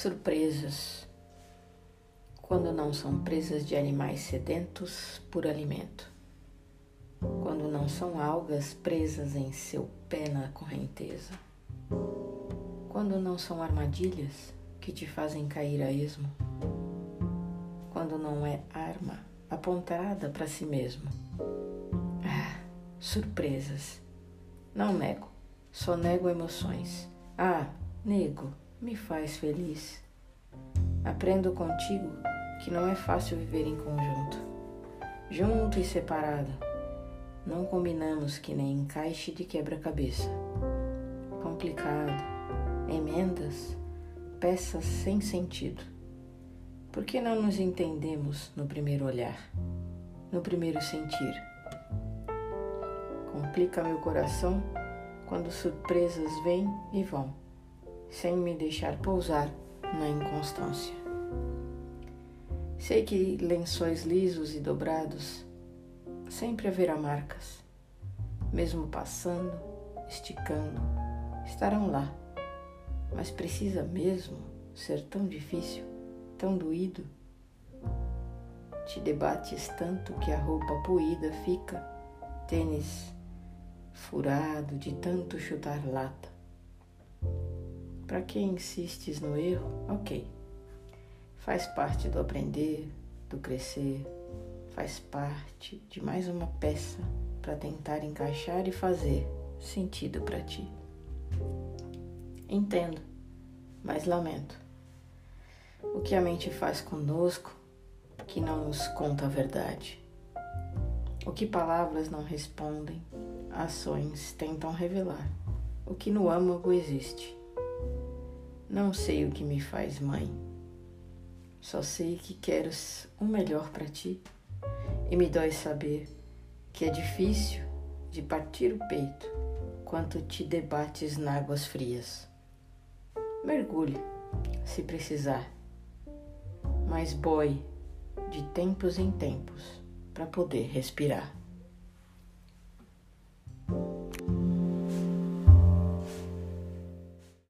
Surpresas. Quando não são presas de animais sedentos por alimento. Quando não são algas presas em seu pé na correnteza. Quando não são armadilhas que te fazem cair a esmo. Quando não é arma apontada para si mesmo. Ah, surpresas. Não nego, só nego emoções. Ah, nego me faz feliz. Aprendo contigo que não é fácil viver em conjunto, junto e separado. Não combinamos que nem encaixe de quebra-cabeça. Complicado, emendas, peças sem sentido. Por que não nos entendemos no primeiro olhar, no primeiro sentir? Complica meu coração quando surpresas vêm e vão sem me deixar pousar na inconstância. Sei que lençóis lisos e dobrados sempre haverá marcas, mesmo passando, esticando, estarão lá. Mas precisa mesmo ser tão difícil, tão doído? Te debates tanto que a roupa poída fica, tênis furado de tanto chutar lata. Para quem insistes no erro, ok. Faz parte do aprender, do crescer, faz parte de mais uma peça para tentar encaixar e fazer sentido para ti. Entendo, mas lamento. O que a mente faz conosco que não nos conta a verdade. O que palavras não respondem, ações tentam revelar. O que no âmago existe. Não sei o que me faz mãe. Só sei que quero o melhor para ti. E me dói saber que é difícil de partir o peito quanto te debates nas águas frias. Mergulhe, se precisar, mas boie de tempos em tempos para poder respirar.